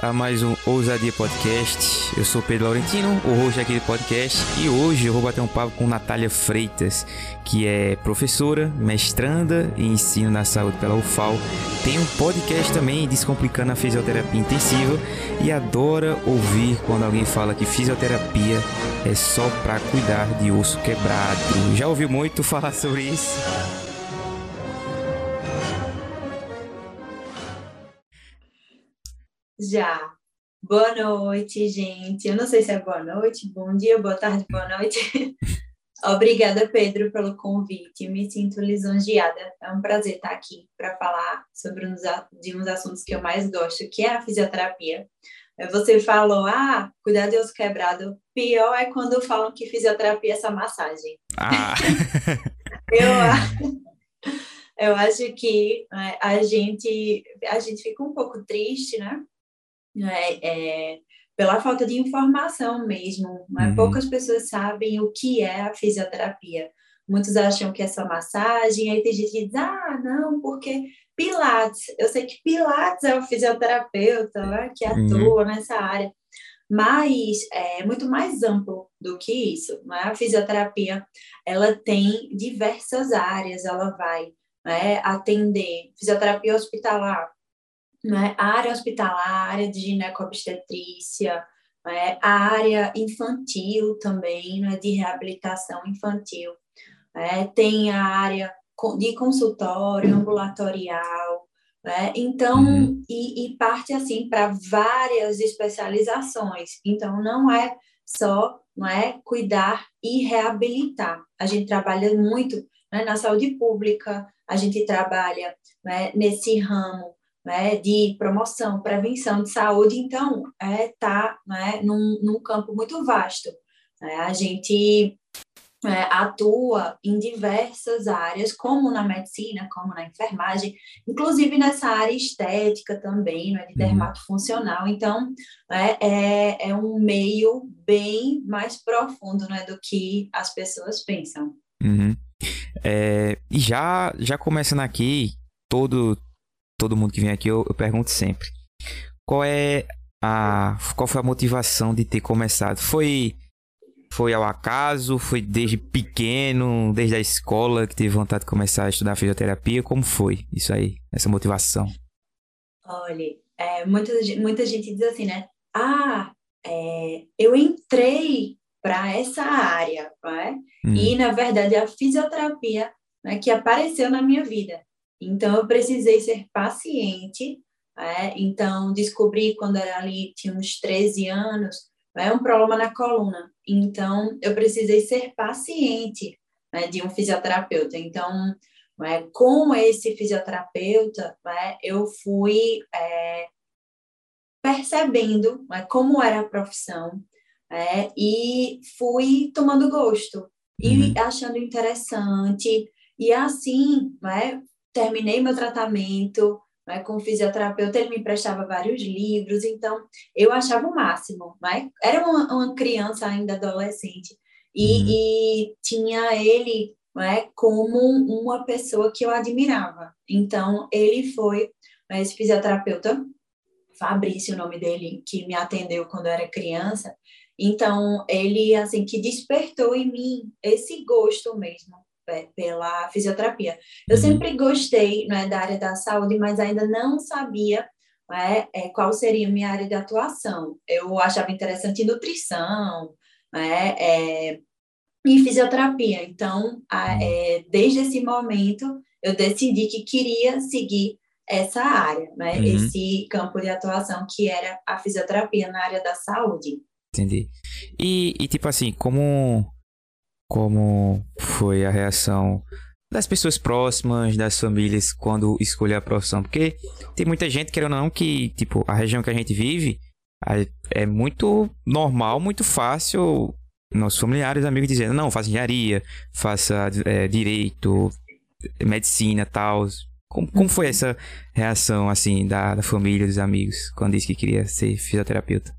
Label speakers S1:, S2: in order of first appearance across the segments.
S1: A mais um Ousadia Podcast. Eu sou Pedro Laurentino, o host aqui do podcast, e hoje eu vou bater um papo com Natália Freitas, que é professora, mestranda em ensino na saúde pela UFAL. Tem um podcast também descomplicando a fisioterapia intensiva e adora ouvir quando alguém fala que fisioterapia é só para cuidar de osso quebrado. Já ouviu muito falar sobre isso?
S2: Já. Boa noite, gente. Eu não sei se é boa noite, bom dia, boa tarde, boa noite. Obrigada, Pedro, pelo convite. Me sinto lisonjeada. É um prazer estar aqui para falar sobre de uns assuntos que eu mais gosto, que é a fisioterapia. Você falou, ah, cuidar de osso quebrado. Pior é quando falam que fisioterapia é essa massagem. Ah. eu, eu acho que né, a gente, a gente fica um pouco triste, né? É, é, pela falta de informação mesmo. Né? Uhum. Poucas pessoas sabem o que é a fisioterapia. Muitos acham que é só massagem, aí tem gente que diz, ah, não, porque Pilates. Eu sei que Pilates é o fisioterapeuta né, que uhum. atua uhum. nessa área, mas é muito mais amplo do que isso. Né? A fisioterapia, ela tem diversas áreas, ela vai né, atender fisioterapia hospitalar, né? a área hospitalar, a área de ginecobstetrícia, né? a área infantil também, né? de reabilitação infantil. Né? Tem a área de consultório, ambulatorial, né? Então, uhum. e, e, parte assim para várias especializações. Então, não é só não é cuidar e reabilitar. A gente trabalha muito né, na saúde pública, a gente trabalha né, nesse ramo né, de promoção, prevenção de saúde, então está é, tá, né, num, num campo muito vasto. Né? A gente é, atua em diversas áreas, como na medicina, como na enfermagem, inclusive nessa área estética também, né, de uhum. dermatofuncional. Então, é, é, é, um meio bem mais profundo né, do que as pessoas pensam.
S1: Uhum. É, e já, já começando aqui, todo, todo mundo que vem aqui, eu, eu pergunto sempre. Qual é a. Qual foi a motivação de ter começado? Foi. Foi ao acaso? Foi desde pequeno, desde a escola que teve vontade de começar a estudar fisioterapia? Como foi isso aí, essa motivação?
S2: Olha, é, muita, muita gente diz assim, né? Ah, é, eu entrei para essa área? Hum. E, na verdade, a fisioterapia né, que apareceu na minha vida. Então, eu precisei ser paciente. É? Então, descobri quando era ali, tinha uns 13 anos, é um problema na coluna. Então, eu precisei ser paciente né, de um fisioterapeuta. Então, é, com esse fisioterapeuta, é, eu fui é, percebendo como era a profissão é, e fui tomando gosto e uhum. achando interessante. E assim, é, terminei meu tratamento né, com o fisioterapeuta, ele me emprestava vários livros, então eu achava o máximo. Né? Era uma, uma criança ainda adolescente e, uhum. e tinha ele né, como uma pessoa que eu admirava. Então ele foi né, esse fisioterapeuta, Fabrício, o nome dele, que me atendeu quando eu era criança. Então ele assim que despertou em mim esse gosto mesmo pela fisioterapia. Eu uhum. sempre gostei né, da área da saúde, mas ainda não sabia né, é, qual seria a minha área de atuação. Eu achava interessante nutrição, né, é, e fisioterapia. Então, a, uhum. é, desde esse momento, eu decidi que queria seguir essa área, né, uhum. esse campo de atuação que era a fisioterapia na área da saúde.
S1: Entendi. E, e tipo assim, como como foi a reação das pessoas próximas, das famílias, quando escolher a profissão. Porque tem muita gente, querendo ou não, que, tipo, a região que a gente vive é muito normal, muito fácil nossos familiares, amigos dizendo, não, faça engenharia, faça é, direito, medicina, tal. Como, como foi essa reação, assim, da, da família, dos amigos, quando disse que queria ser fisioterapeuta?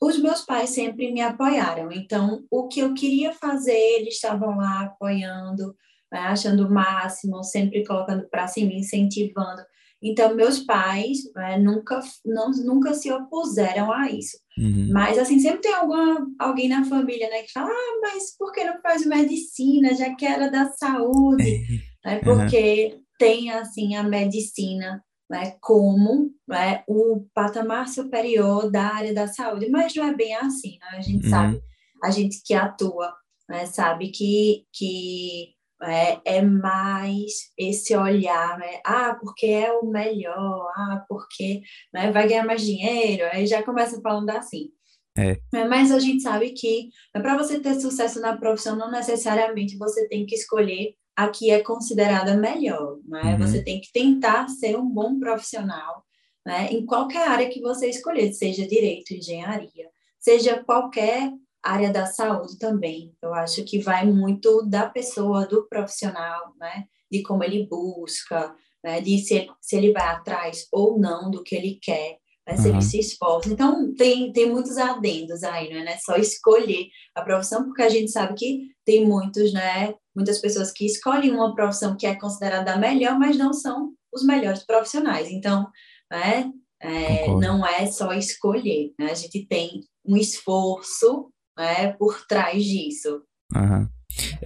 S2: Os meus pais sempre me apoiaram. Então, o que eu queria fazer, eles estavam lá apoiando, né, achando o máximo, sempre colocando para cima, incentivando. Então, meus pais é, nunca, não, nunca se opuseram a isso.
S1: Uhum.
S2: Mas, assim, sempre tem alguma, alguém na família, né, que fala, ah, mas por que não faz medicina, já que era da saúde? é, porque uhum. tem, assim, a medicina né, como né, o patamar superior da área da saúde, mas não é bem assim, né? A gente uhum. sabe, a gente que atua, né, sabe que, que é, é mais esse olhar, né? Ah, porque é o melhor, ah, porque né, vai ganhar mais dinheiro, aí já começa falando assim.
S1: É.
S2: é mas a gente sabe que para você ter sucesso na profissão, não necessariamente você tem que escolher a que é considerada melhor, né? Uhum. Você tem que tentar ser um bom profissional, né? Em qualquer área que você escolher, seja direito, engenharia, seja qualquer área da saúde também. Eu acho que vai muito da pessoa, do profissional, né? De como ele busca, né? De se, se ele vai atrás ou não do que ele quer, né? Se uhum. se esforça. Então, tem, tem muitos adendos aí, não é só escolher a profissão, porque a gente sabe que tem muitos, né? Muitas pessoas que escolhem uma profissão que é considerada a melhor, mas não são os melhores profissionais. Então, né? É, não é só escolher, né? A gente tem um esforço né, por trás disso.
S1: Uhum.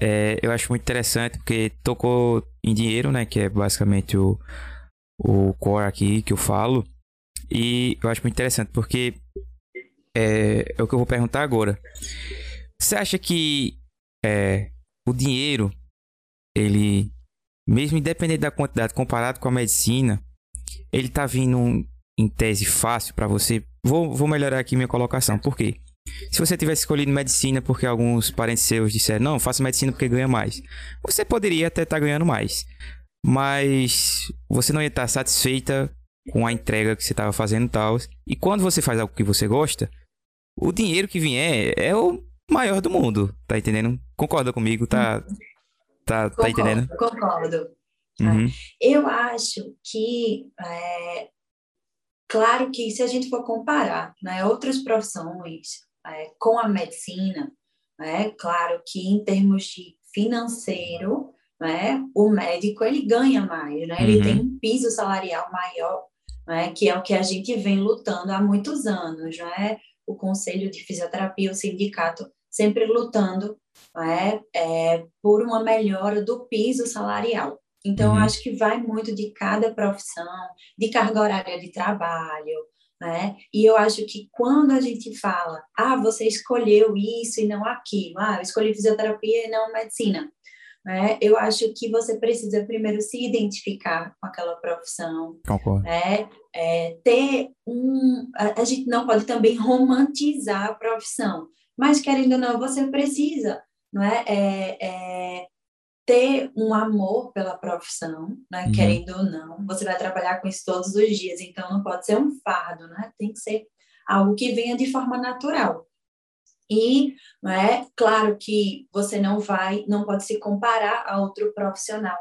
S1: É, eu acho muito interessante porque tocou em dinheiro, né? Que é basicamente o, o core aqui que eu falo. E eu acho muito interessante porque é, é o que eu vou perguntar agora. Você acha que é, o dinheiro, ele, mesmo independente da quantidade, comparado com a medicina, ele tá vindo em tese fácil para você? Vou, vou melhorar aqui minha colocação. Por quê? Se você tivesse escolhido medicina porque alguns parentes seus disseram, não, faça medicina porque ganha mais. Você poderia até estar tá ganhando mais. Mas você não ia estar tá satisfeita com a entrega que você estava fazendo e tal. E quando você faz algo que você gosta, o dinheiro que vier é o maior do mundo. Tá entendendo? Concorda comigo? Tá, tá, tá entendendo?
S2: Concordo. Uhum. Eu acho que é, claro que se a gente for comparar né, outras profissões é, com a medicina, é claro que em termos de financeiro, né, o médico ele ganha mais, né, ele uhum. tem um piso salarial maior, né, que é o que a gente vem lutando há muitos anos, né, o Conselho de Fisioterapia, o sindicato, sempre lutando né, é, por uma melhora do piso salarial. Então, uhum. acho que vai muito de cada profissão, de carga horária de trabalho, né? E eu acho que quando a gente fala, ah, você escolheu isso e não aquilo, ah, eu escolhi fisioterapia e não medicina, né? Eu acho que você precisa primeiro se identificar com aquela profissão,
S1: Concordo.
S2: né? É, ter um, a, a gente não pode também romantizar a profissão, mas querendo ou não, você precisa, não é? é, é ter um amor pela profissão, né? Uhum. Querendo ou não, você vai trabalhar com isso todos os dias, então não pode ser um fardo, né? Tem que ser algo que venha de forma natural. E, é claro que você não vai, não pode se comparar a outro profissional,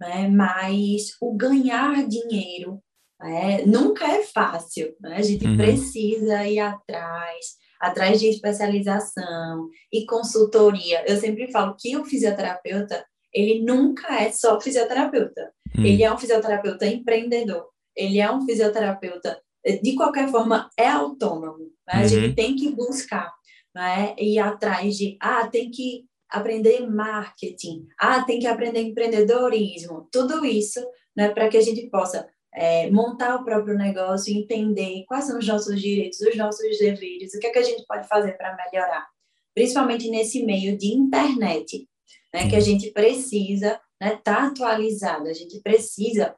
S2: né? Mas o ganhar dinheiro né? nunca é fácil, né? A gente uhum. precisa ir atrás, atrás de especialização e consultoria. Eu sempre falo que o fisioterapeuta ele nunca é só fisioterapeuta. Hum. Ele é um fisioterapeuta empreendedor. Ele é um fisioterapeuta, de qualquer forma, é autônomo. Né? Uhum. A gente tem que buscar né? ir atrás de, ah, tem que aprender marketing, ah, tem que aprender empreendedorismo, tudo isso né, para que a gente possa é, montar o próprio negócio, entender quais são os nossos direitos, os nossos deveres, o que, é que a gente pode fazer para melhorar, principalmente nesse meio de internet, né, que a gente precisa estar né, tá atualizado, a gente precisa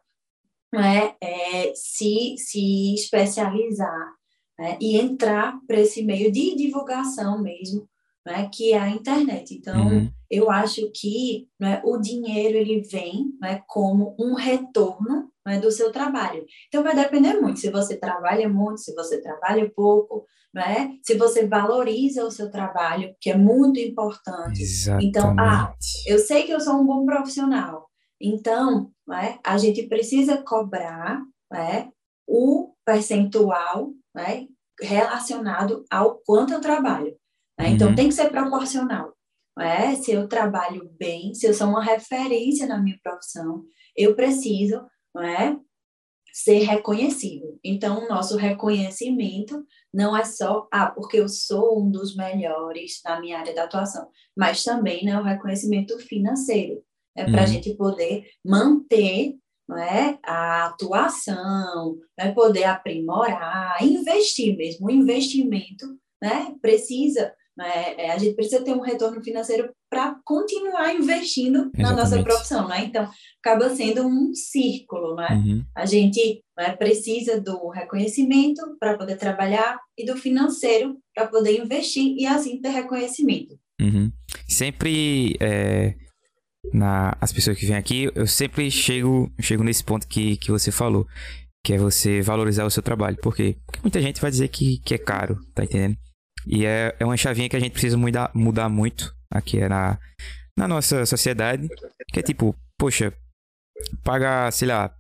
S2: né, é, se, se especializar né, e entrar para esse meio de divulgação mesmo, né, que é a internet. Então, uhum. eu acho que né, o dinheiro ele vem né, como um retorno né, do seu trabalho. Então, vai depender muito se você trabalha muito, se você trabalha pouco, né? se você valoriza o seu trabalho, que é muito importante.
S1: Exatamente.
S2: Então, ah, eu sei que eu sou um bom profissional, então né, a gente precisa cobrar né, o percentual né, relacionado ao quanto eu trabalho. Né? Então, uhum. tem que ser proporcional. Né? Se eu trabalho bem, se eu sou uma referência na minha profissão, eu preciso não é? ser reconhecido. Então, o nosso reconhecimento não é só, ah, porque eu sou um dos melhores na minha área de atuação, mas também né, o reconhecimento financeiro, é né, para a uhum. gente poder manter não é, a atuação, né, poder aprimorar, investir mesmo. O investimento né, precisa né? É, a gente precisa ter um retorno financeiro para continuar investindo Exatamente. na nossa profissão, né? Então, acaba sendo um círculo, né? Uhum. A gente né, precisa do reconhecimento para poder trabalhar e do financeiro para poder investir e assim ter reconhecimento.
S1: Uhum. Sempre é, na, as pessoas que vêm aqui, eu sempre chego, chego nesse ponto que, que você falou, que é você valorizar o seu trabalho. Por quê? Porque muita gente vai dizer que, que é caro, tá entendendo? E é, é uma chavinha que a gente precisa mudar, mudar muito aqui é na, na nossa sociedade. Que é tipo, poxa, paga, sei lá,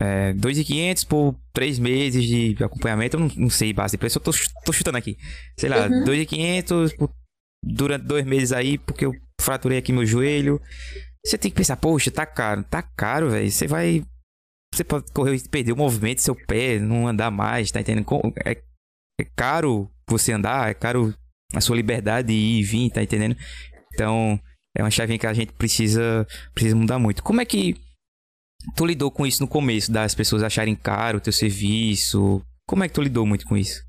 S1: é, 2.500 por 3 meses de acompanhamento. Eu não, não sei base de preço, eu tô, tô chutando aqui. Sei lá, uhum. 2.500 por, durante dois meses aí, porque eu fraturei aqui meu joelho. Você tem que pensar, poxa, tá caro. Tá caro, velho. Você vai. Você pode correr e perder o movimento do seu pé, não andar mais, tá entendendo? É, é caro você andar, é caro a sua liberdade de ir e vir, tá entendendo? Então, é uma chavinha que a gente precisa, precisa mudar muito. Como é que tu lidou com isso no começo, das pessoas acharem caro o teu serviço? Como é que tu lidou muito com isso?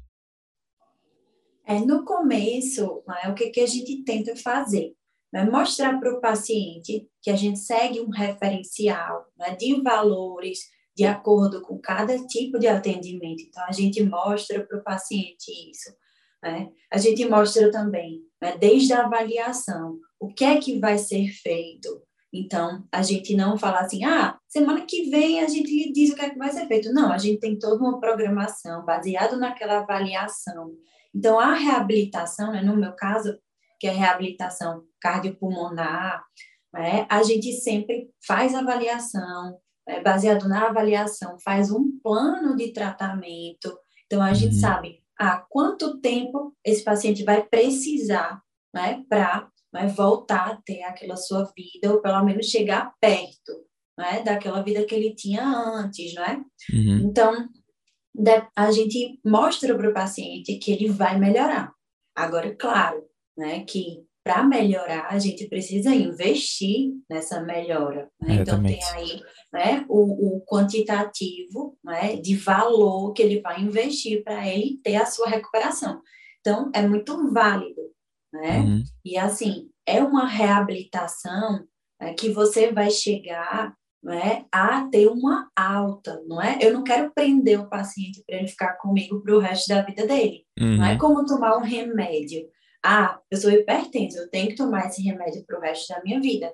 S2: É, no começo, é, o que, que a gente tenta fazer? É mostrar para o paciente que a gente segue um referencial né, de valores, de acordo com cada tipo de atendimento. Então, a gente mostra para o paciente isso. Né? A gente mostra também, né, desde a avaliação, o que é que vai ser feito. Então, a gente não fala assim, ah, semana que vem a gente lhe diz o que é que vai ser feito. Não, a gente tem toda uma programação baseada naquela avaliação. Então, a reabilitação, né, no meu caso, que é a reabilitação cardiopulmonar, né, a gente sempre faz avaliação, é, baseado na avaliação, faz um plano de tratamento. Então, a uhum. gente sabe há quanto tempo esse paciente vai precisar né, para né, voltar a ter aquela sua vida, ou pelo menos chegar perto né, daquela vida que ele tinha antes, não é? Uhum. Então, a gente mostra para o paciente que ele vai melhorar. Agora, claro, né, que para melhorar, a gente precisa investir nessa melhora. Né? Então, tem aí né, o, o, quantitativo né, de valor que ele vai investir para ele ter a sua recuperação. Então, é muito válido. Né? Uhum. E, assim, é uma reabilitação né, que você vai chegar né, a ter uma alta, não é? Eu não quero prender o paciente para ele ficar comigo para o resto da vida dele. Uhum. Não é uhum. como tomar um remédio ah, eu sou hipertenso, eu tenho que tomar esse remédio para o resto da minha vida.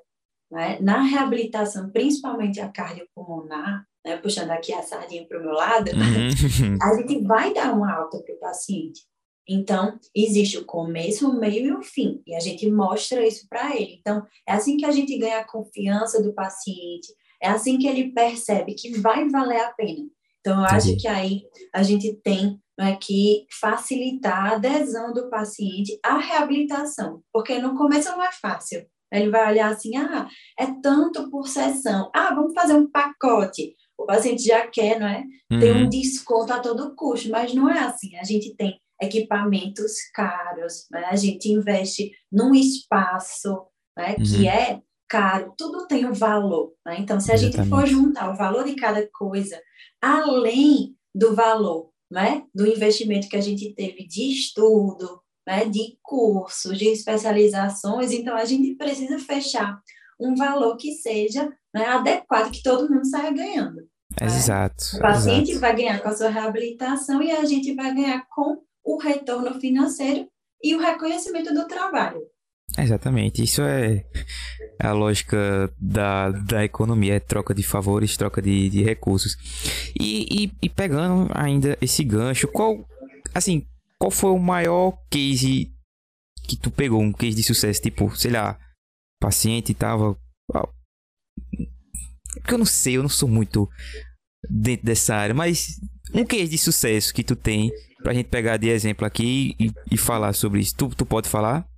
S2: Né? Na reabilitação, principalmente a cardiopulmonar, né? puxando aqui a sardinha para o meu lado, uhum. a gente vai dar uma alta para o paciente. Então, existe o começo, o meio e o fim, e a gente mostra isso para ele. Então, é assim que a gente ganha a confiança do paciente, é assim que ele percebe que vai valer a pena. Então, eu acho que aí a gente tem né, que facilitar a adesão do paciente à reabilitação, porque no começo não é fácil. Ele vai olhar assim, ah, é tanto por sessão, ah, vamos fazer um pacote. O paciente já quer, não é? Uhum. Ter um desconto a todo custo, mas não é assim. A gente tem equipamentos caros, né? a gente investe num espaço né, uhum. que é caro, tudo tem um valor. Né? Então, se a Exatamente. gente for juntar o valor de cada coisa, além do valor né, do investimento que a gente teve de estudo, né, de cursos, de especializações, então a gente precisa fechar um valor que seja né, adequado, que todo mundo saia ganhando.
S1: Né? Exato.
S2: O paciente exato. vai ganhar com a sua reabilitação e a gente vai ganhar com o retorno financeiro e o reconhecimento do trabalho.
S1: Exatamente, isso é a lógica da, da economia, é troca de favores, troca de, de recursos. E, e, e, pegando ainda esse gancho, qual, assim, qual foi o maior case que tu pegou, um case de sucesso, tipo, sei lá, paciente tava... Eu não sei, eu não sou muito dentro dessa área, mas um case de sucesso que tu tem pra gente pegar de exemplo aqui e, e falar sobre isso, tu, tu pode falar?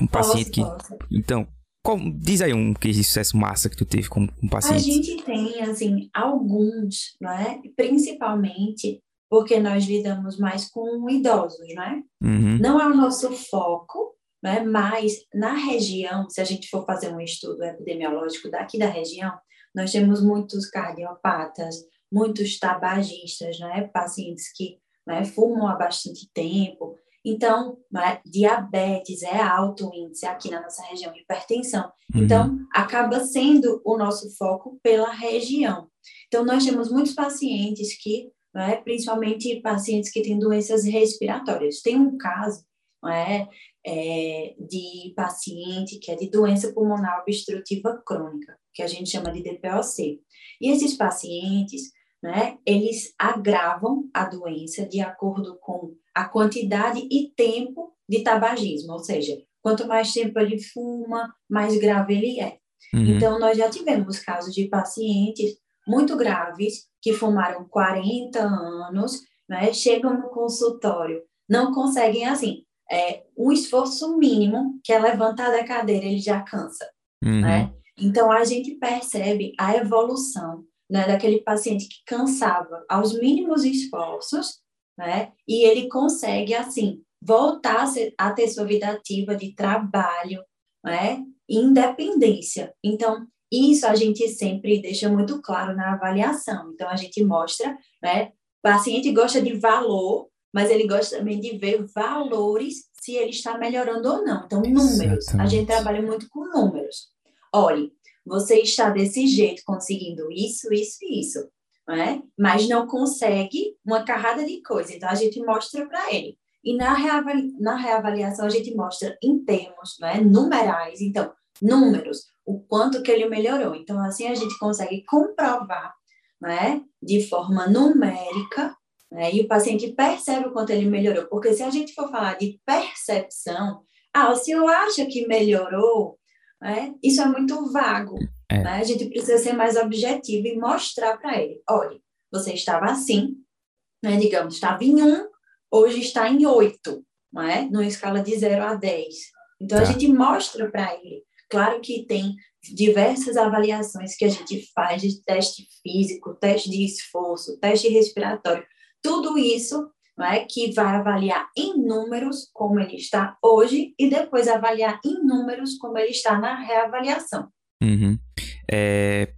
S1: Um paciente posso, que. Posso. Então, qual, diz aí um case de sucesso massa que tu teve com, com pacientes.
S2: A gente tem, assim, alguns, né? Principalmente porque nós lidamos mais com idosos, né?
S1: Uhum.
S2: Não é o nosso foco, né? Mas na região, se a gente for fazer um estudo epidemiológico daqui da região, nós temos muitos cardiopatas, muitos tabagistas, né? Pacientes que né, fumam há bastante tempo. Então, diabetes é alto índice aqui na nossa região, hipertensão. Uhum. Então, acaba sendo o nosso foco pela região. Então, nós temos muitos pacientes que, né, principalmente pacientes que têm doenças respiratórias. Tem um caso né, é, de paciente que é de doença pulmonar obstrutiva crônica, que a gente chama de DPOC. E esses pacientes, né, eles agravam a doença de acordo com a quantidade e tempo de tabagismo, ou seja, quanto mais tempo ele fuma, mais grave ele é. Uhum. Então, nós já tivemos casos de pacientes muito graves que fumaram 40 anos, né, chegam no consultório, não conseguem, assim, é, um esforço mínimo, que é levantar da cadeira, ele já cansa, uhum. né? Então, a gente percebe a evolução né, daquele paciente que cansava aos mínimos esforços, né? E ele consegue, assim, voltar a, ser, a ter sua vida ativa de trabalho, né? Independência. Então, isso a gente sempre deixa muito claro na avaliação. Então, a gente mostra, né? O paciente gosta de valor, mas ele gosta também de ver valores se ele está melhorando ou não. Então, números. Exatamente. A gente trabalha muito com números. Olhe, você está desse jeito, conseguindo isso, isso e isso, né? mas não consegue uma carrada de coisa. Então, a gente mostra para ele. E na, reavali na reavaliação, a gente mostra em termos né, numerais, então, números, o quanto que ele melhorou. Então, assim, a gente consegue comprovar né, de forma numérica né, e o paciente percebe o quanto ele melhorou. Porque se a gente for falar de percepção, ah, o senhor acha que melhorou, né? Isso é muito vago. É. Né? A gente precisa ser mais objetivo e mostrar para ele: olha, você estava assim, né? digamos, estava em um, hoje está em oito, é? numa escala de 0 a 10. Então, tá. a gente mostra para ele. Claro que tem diversas avaliações que a gente faz de teste físico, teste de esforço, teste respiratório. Tudo isso é que vai avaliar em números como ele está hoje e depois avaliar em números como ele está na reavaliação.
S1: Uhum. É,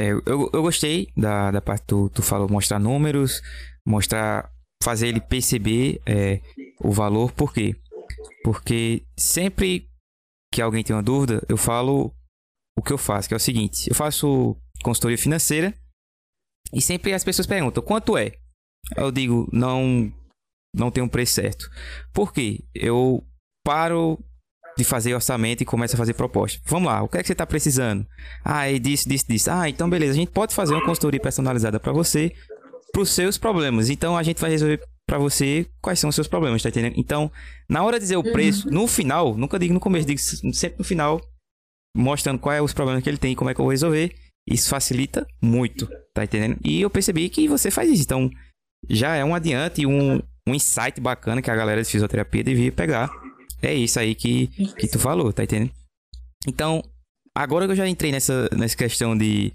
S1: é, eu, eu gostei da, da parte que tu, tu falou, mostrar números, mostrar, fazer ele perceber é, o valor, por quê? Porque sempre que alguém tem uma dúvida, eu falo o que eu faço, que é o seguinte, eu faço consultoria financeira e sempre as pessoas perguntam, quanto é? Eu digo, não não tem um preço certo. Por quê? Eu paro de fazer orçamento e começo a fazer proposta. Vamos lá, o que é que você está precisando? Ah, e disse, disse, disse. Ah, então beleza, a gente pode fazer uma consultoria personalizada para você, para os seus problemas. Então a gente vai resolver para você quais são os seus problemas, tá entendendo? Então, na hora de dizer o preço, uhum. no final, nunca digo no começo, digo sempre no final, mostrando quais são os problemas que ele tem e como é que eu vou resolver. Isso facilita muito, tá entendendo? E eu percebi que você faz isso. Então, já é um adiante e um, um insight bacana que a galera de fisioterapia devia pegar. É isso aí que, que tu falou, tá entendendo? Então, agora que eu já entrei nessa, nessa questão de,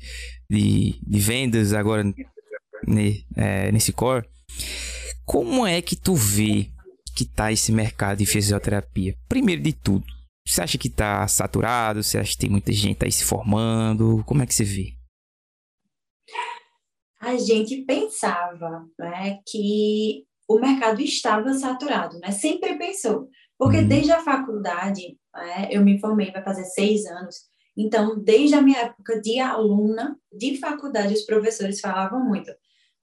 S1: de, de vendas, agora ne, é, nesse core, como é que tu vê que tá esse mercado de fisioterapia? Primeiro de tudo, você acha que tá saturado? Você acha que tem muita gente aí se formando? Como é que você vê?
S2: A gente pensava né, que o mercado estava saturado, né? Sempre pensou. Porque uhum. desde a faculdade, né, eu me formei, vai fazer seis anos, então, desde a minha época de aluna de faculdade, os professores falavam muito: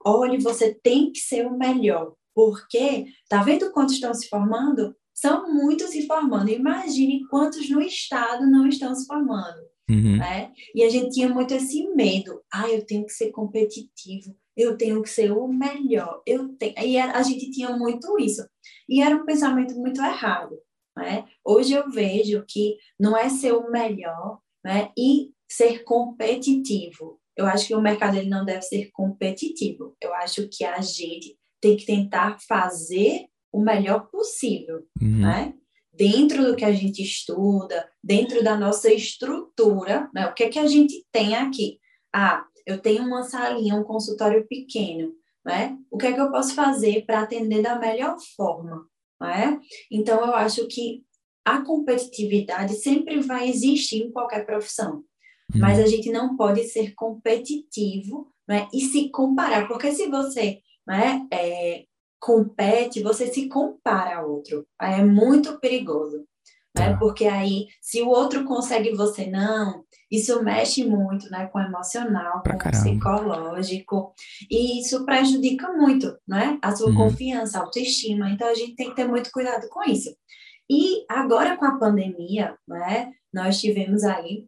S2: olhe, você tem que ser o melhor, porque tá vendo quantos estão se formando? São muitos se formando. Imagine quantos no estado não estão se formando.
S1: Uhum.
S2: Né? E a gente tinha muito esse medo. Ah, eu tenho que ser competitivo eu tenho que ser o melhor, eu tenho... E a gente tinha muito isso. E era um pensamento muito errado, né? Hoje eu vejo que não é ser o melhor, né? E ser competitivo. Eu acho que o mercado ele não deve ser competitivo. Eu acho que a gente tem que tentar fazer o melhor possível,
S1: uhum.
S2: né? dentro do que a gente estuda, dentro da nossa estrutura, né? O que é que a gente tem aqui? Ah, eu tenho uma salinha, um consultório pequeno, né? O que é que eu posso fazer para atender da melhor forma, né? Então, eu acho que a competitividade sempre vai existir em qualquer profissão, uhum. mas a gente não pode ser competitivo né? e se comparar, porque se você né, é, compete, você se compara a outro. É muito perigoso. Né? Tá. Porque aí, se o outro consegue você não, isso mexe muito né, com o emocional, pra com caramba. o psicológico, e isso prejudica muito né, a sua uhum. confiança, autoestima. Então, a gente tem que ter muito cuidado com isso. E agora, com a pandemia, né, nós tivemos aí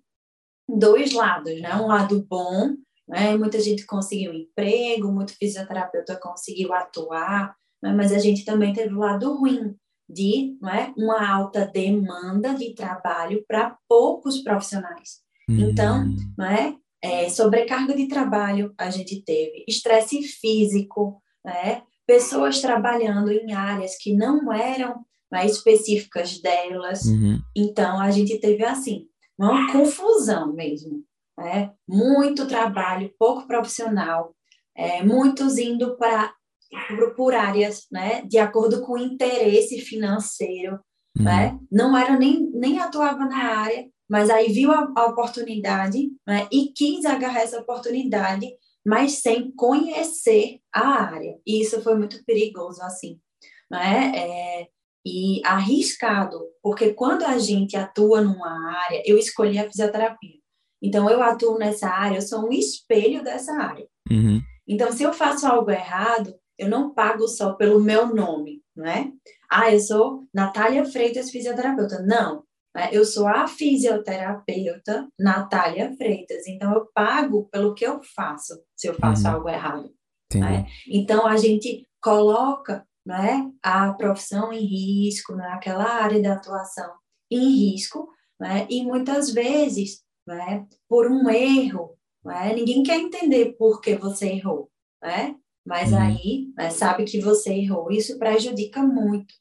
S2: dois lados, né? Um lado bom, né? Muita gente conseguiu emprego, muito fisioterapeuta conseguiu atuar, né? mas a gente também teve o lado ruim de não é, uma alta demanda de trabalho para poucos profissionais. Uhum. Então, não é, é, sobrecarga de trabalho a gente teve, estresse físico, né? pessoas trabalhando em áreas que não eram né, específicas delas. Uhum. Então, a gente teve assim, uma confusão mesmo. Né? Muito trabalho, pouco profissional, é, muitos indo para por áreas, né, de acordo com o interesse financeiro, uhum. né, não era nem, nem atuava na área, mas aí viu a, a oportunidade, né, e quis agarrar essa oportunidade, mas sem conhecer a área, e isso foi muito perigoso, assim, né, é, e arriscado, porque quando a gente atua numa área, eu escolhi a fisioterapia, então eu atuo nessa área, eu sou um espelho dessa área. Uhum. Então, se eu faço algo errado, eu não pago só pelo meu nome, né? Ah, eu sou Natália Freitas, fisioterapeuta. Não, né? eu sou a fisioterapeuta Natália Freitas. Então, eu pago pelo que eu faço, se eu faço uhum. algo errado. Né? Então, a gente coloca né, a profissão em risco, né, aquela área da atuação em risco, né, e muitas vezes, né, por um erro, né, ninguém quer entender por que você errou, né? Mas uhum. aí, né, sabe que você errou, isso prejudica muito,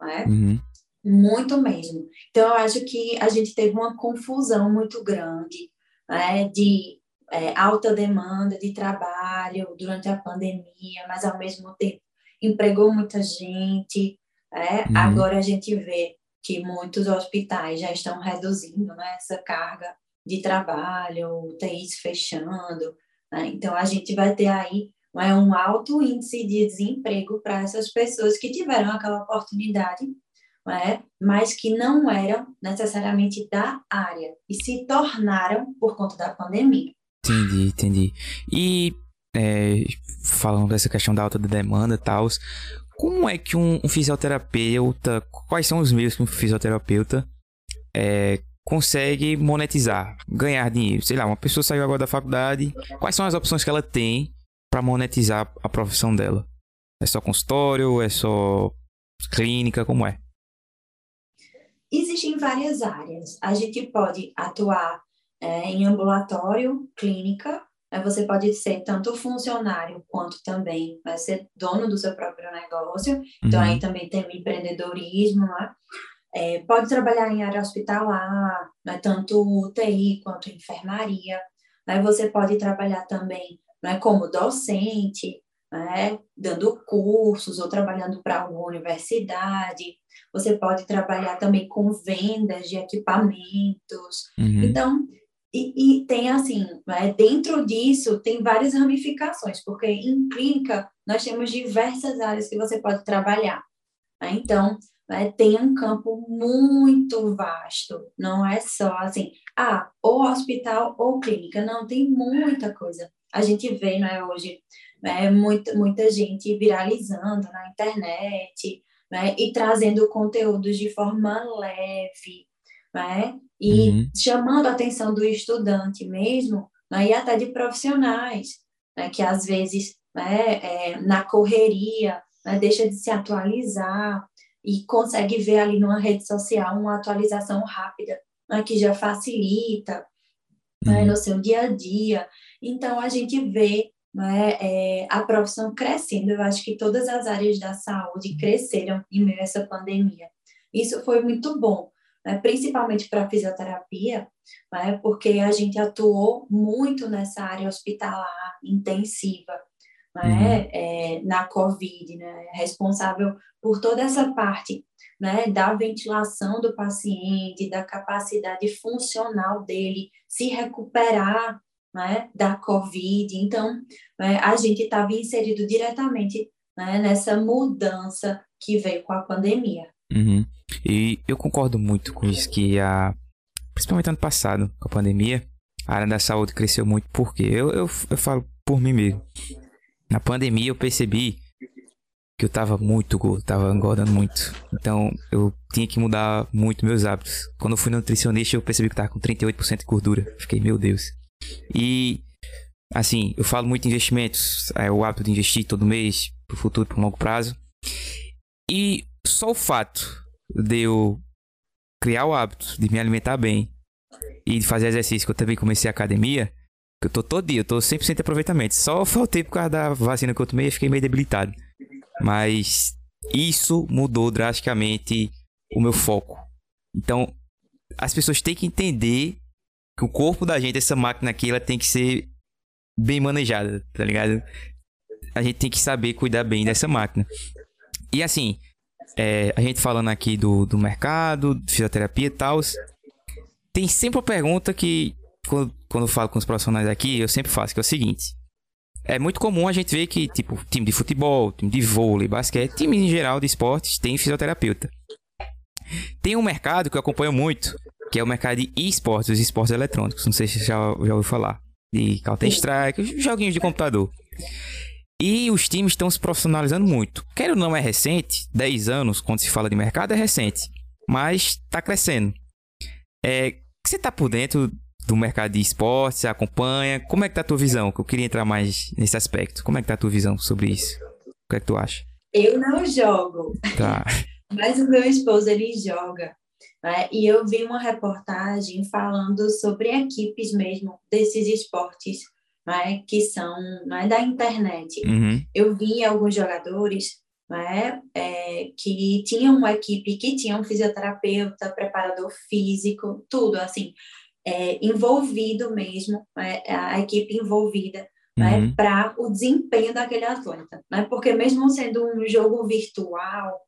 S2: né? Uhum. Muito mesmo. Então, eu acho que a gente teve uma confusão muito grande, né, de é, alta demanda de trabalho durante a pandemia, mas ao mesmo tempo empregou muita gente. Né? Uhum. Agora a gente vê que muitos hospitais já estão reduzindo né, essa carga de trabalho, UTIs fechando. Né? Então, a gente vai ter aí é um alto índice de desemprego para essas pessoas que tiveram aquela oportunidade, é? mas que não eram necessariamente da área e se tornaram por conta da pandemia.
S1: Entendi, entendi. E é, falando dessa questão da alta demanda e tal, como é que um, um, fisioterapeuta, quais são os meios que um fisioterapeuta é, consegue monetizar, ganhar dinheiro? Sei lá, uma pessoa saiu agora da faculdade, quais são as opções que ela tem para monetizar a profissão dela? É só consultório? É só clínica? Como é?
S2: Existem várias áreas. A gente pode atuar é, em ambulatório, clínica. Né? Você pode ser tanto funcionário quanto também vai ser dono do seu próprio negócio. Então, uhum. aí também tem o empreendedorismo, né? É, pode trabalhar em área hospitalar, né? tanto UTI quanto enfermaria. Né? Você pode trabalhar também né, como docente, né, dando cursos ou trabalhando para alguma universidade. Você pode trabalhar também com vendas de equipamentos. Uhum. Então, e, e, tem assim, né, dentro disso tem várias ramificações, porque em clínica nós temos diversas áreas que você pode trabalhar. Né? Então, né, tem um campo muito vasto, não é só assim, ah, ou hospital ou clínica, não, tem muita coisa a gente vê né, hoje né, muita, muita gente viralizando na internet né, e trazendo conteúdos de forma leve né, e uhum. chamando a atenção do estudante mesmo né, e até de profissionais né, que às vezes né, é, na correria né, deixa de se atualizar e consegue ver ali numa rede social uma atualização rápida né, que já facilita né, uhum. no seu dia a dia. Então, a gente vê né, é, a profissão crescendo. Eu acho que todas as áreas da saúde cresceram em meio a essa pandemia. Isso foi muito bom, né? principalmente para a fisioterapia, né? porque a gente atuou muito nessa área hospitalar intensiva, né? Uhum. É, na COVID, né? responsável por toda essa parte né, da ventilação do paciente, da capacidade funcional dele se recuperar né, da COVID. Então, né, a gente estava inserido diretamente né, nessa mudança que veio com a pandemia.
S1: Uhum. E eu concordo muito com isso, que a, principalmente ano passado, com a pandemia, a área da saúde cresceu muito, porque eu, eu, eu falo por mim mesmo. Na pandemia eu percebi que eu tava muito gordo, tava engordando muito. Então eu tinha que mudar muito meus hábitos. Quando eu fui nutricionista, eu percebi que tava com 38% de gordura. Fiquei, meu Deus. E assim, eu falo muito investimentos, é o hábito de investir todo mês, pro futuro, pro longo prazo. E só o fato de eu criar o hábito de me alimentar bem e de fazer exercício, que eu também comecei a academia, que eu tô todo dia, eu tô 100% de aproveitamento. Só faltei por causa da vacina que eu tomei e fiquei meio debilitado. Mas isso mudou drasticamente o meu foco. Então, as pessoas têm que entender que o corpo da gente, essa máquina aqui, ela tem que ser bem manejada, tá ligado? A gente tem que saber cuidar bem dessa máquina. E assim, é, a gente falando aqui do, do mercado, de fisioterapia e tal, tem sempre uma pergunta que, quando, quando eu falo com os profissionais aqui, eu sempre faço, que é o seguinte. É muito comum a gente ver que, tipo, time de futebol, time de vôlei, basquete, time em geral de esportes tem fisioterapeuta. Tem um mercado que eu acompanho muito, que é o mercado de esportes, os esportes eletrônicos. Não sei se você já, já ouviu falar. De Counter-Strike, joguinhos de computador. E os times estão se profissionalizando muito. Quero ou não é recente, 10 anos, quando se fala de mercado, é recente. Mas está crescendo. É, você está por dentro do mercado de esportes, acompanha. Como é que tá a tua visão? Que eu queria entrar mais nesse aspecto. Como é que tá a tua visão sobre isso? O que é que tu acha?
S2: Eu não jogo.
S1: Tá.
S2: Mas o meu esposo, ele joga. Né? E eu vi uma reportagem falando sobre equipes mesmo desses esportes né? que são né? da internet.
S1: Uhum.
S2: Eu vi alguns jogadores né, é, que tinham uma equipe que tinha um fisioterapeuta, preparador físico, tudo assim é, envolvido mesmo, né, a equipe envolvida né, uhum. para o desempenho daquele atleta. Né? Porque mesmo sendo um jogo virtual,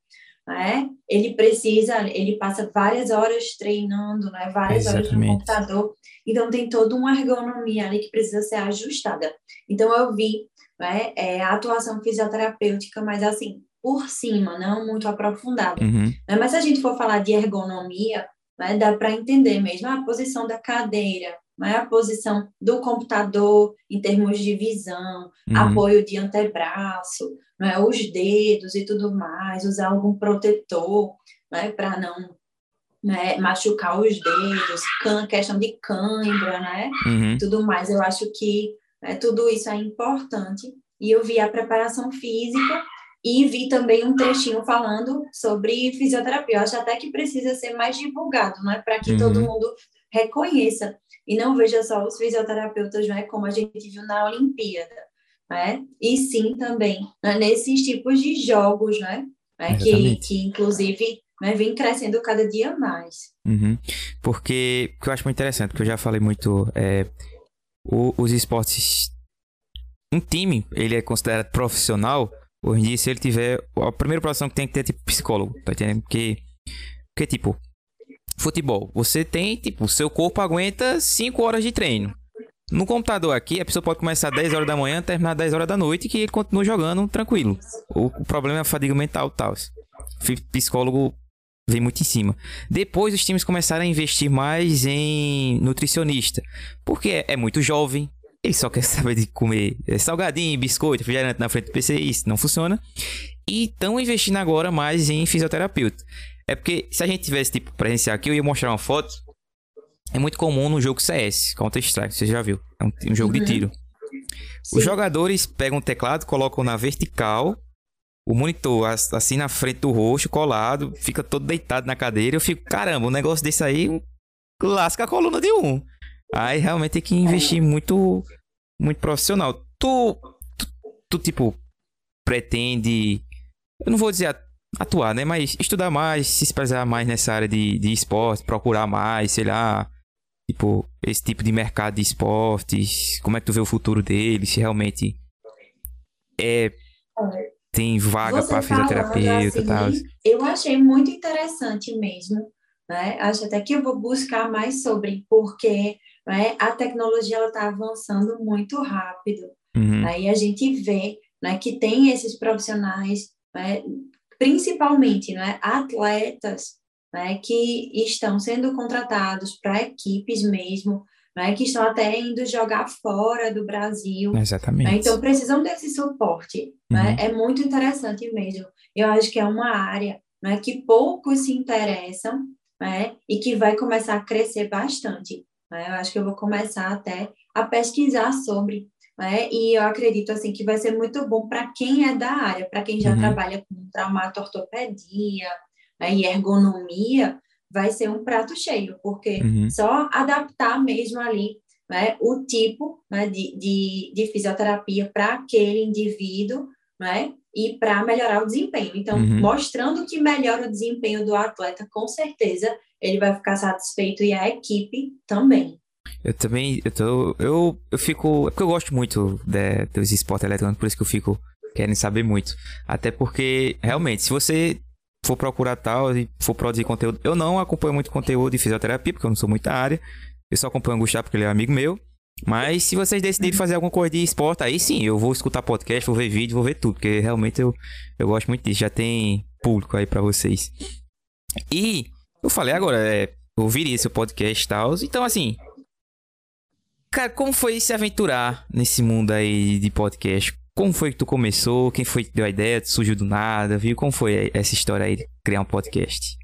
S2: né, ele precisa, ele passa várias horas treinando, né, várias Exatamente. horas no computador, então tem toda uma ergonomia ali que precisa ser ajustada. Então eu vi né, é, a atuação fisioterapêutica, mas assim, por cima, não muito aprofundada.
S1: Uhum.
S2: Né? Mas se a gente for falar de ergonomia, né? Dá para entender mesmo a posição da cadeira, né? a posição do computador em termos de visão, uhum. apoio de antebraço, né? os dedos e tudo mais, usar algum protetor né? para não né, machucar os dedos, can, questão de cãibra, né?
S1: Uhum.
S2: Tudo mais. Eu acho que né, tudo isso é importante. E eu vi a preparação física e vi também um trechinho falando sobre fisioterapia. Eu acho até que precisa ser mais divulgado, é para que uhum. todo mundo reconheça e não veja só os fisioterapeutas, né, como a gente viu na Olimpíada, né? E sim também né, nesses tipos de jogos, né? né que, que inclusive né, vem crescendo cada dia mais.
S1: Uhum. Porque, que eu acho muito interessante, porque eu já falei muito, é, o, os esportes, um time, ele é considerado profissional Hoje em dia, se ele tiver. A primeira profissão que tem que ter é tipo psicólogo, tá entendendo? Porque. Porque, tipo, futebol, você tem, tipo, seu corpo aguenta 5 horas de treino. No computador aqui, a pessoa pode começar 10 horas da manhã, terminar 10 horas da noite, que ele continua jogando tranquilo. O, problema é a fadiga mental e tal. Psicólogo vem muito em cima. Depois os times começaram a investir mais em nutricionista, porque é, é muito jovem, ele só quer saber de comer salgadinho, biscoito, refrigerante na frente do PC, isso não funciona. E estão investindo agora mais em fisioterapeuta. É porque se a gente tivesse tipo presencial aqui, eu ia mostrar uma foto. É muito comum no jogo CS, Counter-Strike, você já viu. É um, um jogo uhum. de tiro. Sim. Os jogadores pegam o teclado, colocam na vertical, o monitor assim na frente do rosto, colado, fica todo deitado na cadeira. Eu fico, caramba, um negócio desse aí lasca a coluna de um. Aí realmente tem que investir muito, muito profissional. Tu, tu, tu, tipo, pretende. Eu não vou dizer atuar, né? Mas estudar mais, se especializar mais nessa área de, de esporte, procurar mais, sei lá, tipo, esse tipo de mercado de esportes, como é que tu vê o futuro dele, se realmente é tem vaga para fisioterapeuta
S2: assim, tal. Eu achei muito interessante mesmo, né? Acho até que eu vou buscar mais sobre, porque né, a tecnologia ela está avançando muito rápido. Uhum. Aí a gente vê né, que tem esses profissionais, né, principalmente né, atletas né, que estão sendo contratados para equipes mesmo, né, que estão até indo jogar fora do Brasil.
S1: Exatamente.
S2: Né, então, precisam desse suporte. Né, uhum. Né, é muito interessante mesmo. Eu acho que é uma área né, que poucos se interessam né, e que vai começar a crescer bastante. Né? Eu acho que eu vou começar até a pesquisar sobre. Né? E eu acredito assim que vai ser muito bom para quem é da área, para quem já uhum. trabalha com traumato-ortopedia né, e ergonomia, vai ser um prato cheio, porque uhum. só adaptar mesmo ali né, o tipo né, de, de, de fisioterapia para aquele indivíduo né, e para melhorar o desempenho. Então, uhum. mostrando que melhora o desempenho do atleta, com certeza ele vai ficar satisfeito e a equipe também.
S1: Eu também, eu, tô, eu, eu fico, é porque eu gosto muito de, dos esportes eletrônicos, por isso que eu fico querendo saber muito. Até porque, realmente, se você for procurar tal e for produzir conteúdo, eu não acompanho muito conteúdo de fisioterapia, porque eu não sou muito da área. Eu só acompanho o Gustavo, porque ele é amigo meu. Mas se vocês decidirem fazer alguma coisa de esporte, aí sim, eu vou escutar podcast, vou ver vídeo, vou ver tudo, porque realmente eu, eu gosto muito disso. Já tem público aí para vocês. E eu falei agora, é, ouviria esse podcast e tal. Então, assim. Cara, como foi se aventurar nesse mundo aí de podcast? Como foi que tu começou? Quem foi que deu a ideia? surgiu do nada? Viu? Como foi essa história aí de criar um podcast?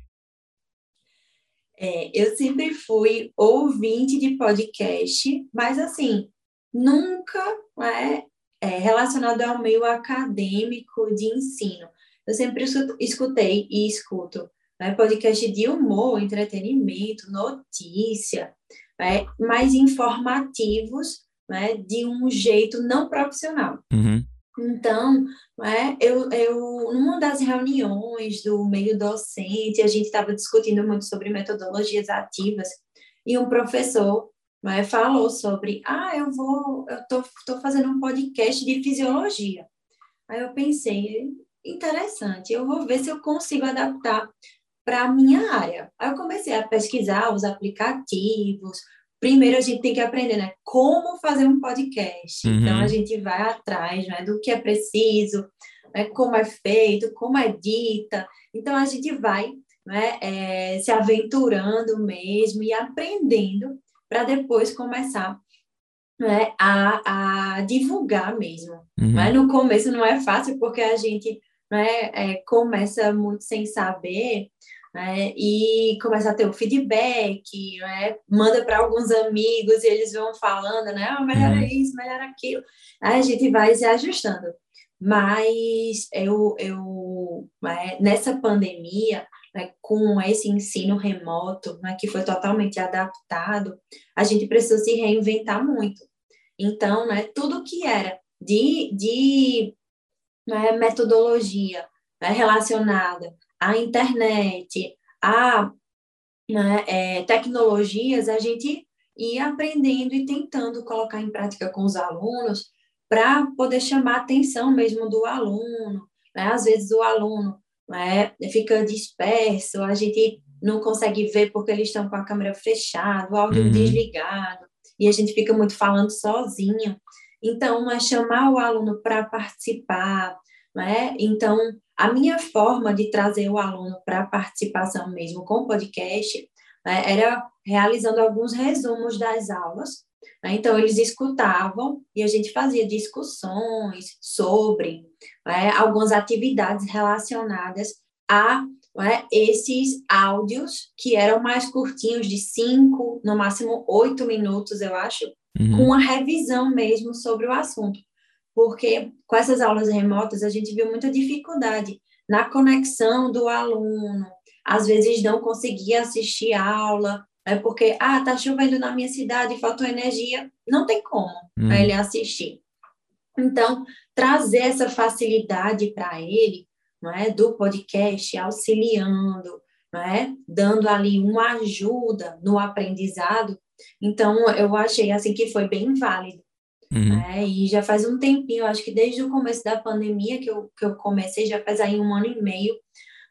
S2: É, eu sempre fui ouvinte de podcast, mas assim, nunca é, é, relacionado ao meio acadêmico de ensino. Eu sempre escutei e escuto né, podcast de humor, entretenimento, notícia, né, mais informativos, né, de um jeito não profissional.
S1: Uhum.
S2: Então, né, eu, eu, numa das reuniões do meio docente, a gente estava discutindo muito sobre metodologias ativas, e um professor né, falou sobre, ah, eu vou, eu tô, tô fazendo um podcast de fisiologia. Aí eu pensei, interessante, eu vou ver se eu consigo adaptar para a minha área. Aí eu comecei a pesquisar os aplicativos. Primeiro a gente tem que aprender, né, como fazer um podcast. Uhum. Então a gente vai atrás, né, do que é preciso, né, como é feito, como é dita. Então a gente vai, né, é, se aventurando mesmo e aprendendo para depois começar né, a, a divulgar mesmo. Uhum. Mas no começo não é fácil porque a gente né, é, começa muito sem saber né? E começa a ter o feedback, né? Manda para alguns amigos e eles vão falando, né? Ah, melhora uhum. isso, melhora aquilo. Aí a gente vai se ajustando. Mas eu, eu né, nessa pandemia, né, com esse ensino remoto, né, que foi totalmente adaptado, a gente precisou se reinventar muito. Então, né, tudo que era de, de né, metodologia né, relacionada a internet, a né, é, tecnologias, a gente ia aprendendo e tentando colocar em prática com os alunos para poder chamar a atenção mesmo do aluno. Né? Às vezes o aluno né, fica disperso, a gente não consegue ver porque eles estão com a câmera fechada, o áudio uhum. desligado, e a gente fica muito falando sozinho. Então, é chamar o aluno para participar, né? Então, a minha forma de trazer o aluno para a participação mesmo com o podcast né, era realizando alguns resumos das aulas. Né? Então, eles escutavam e a gente fazia discussões sobre né, algumas atividades relacionadas a né, esses áudios que eram mais curtinhos, de cinco, no máximo oito minutos, eu acho, uhum. com uma revisão mesmo sobre o assunto porque com essas aulas remotas a gente viu muita dificuldade na conexão do aluno. Às vezes não conseguia assistir a aula, é porque, ah, tá chovendo na minha cidade, faltou energia, não tem como hum. ele assistir. Então, trazer essa facilidade para ele não é, do podcast, auxiliando, não é, dando ali uma ajuda no aprendizado. Então, eu achei assim que foi bem válido. Uhum. Né? E já faz um tempinho, acho que desde o começo da pandemia que eu, que eu comecei, já faz aí um ano e meio,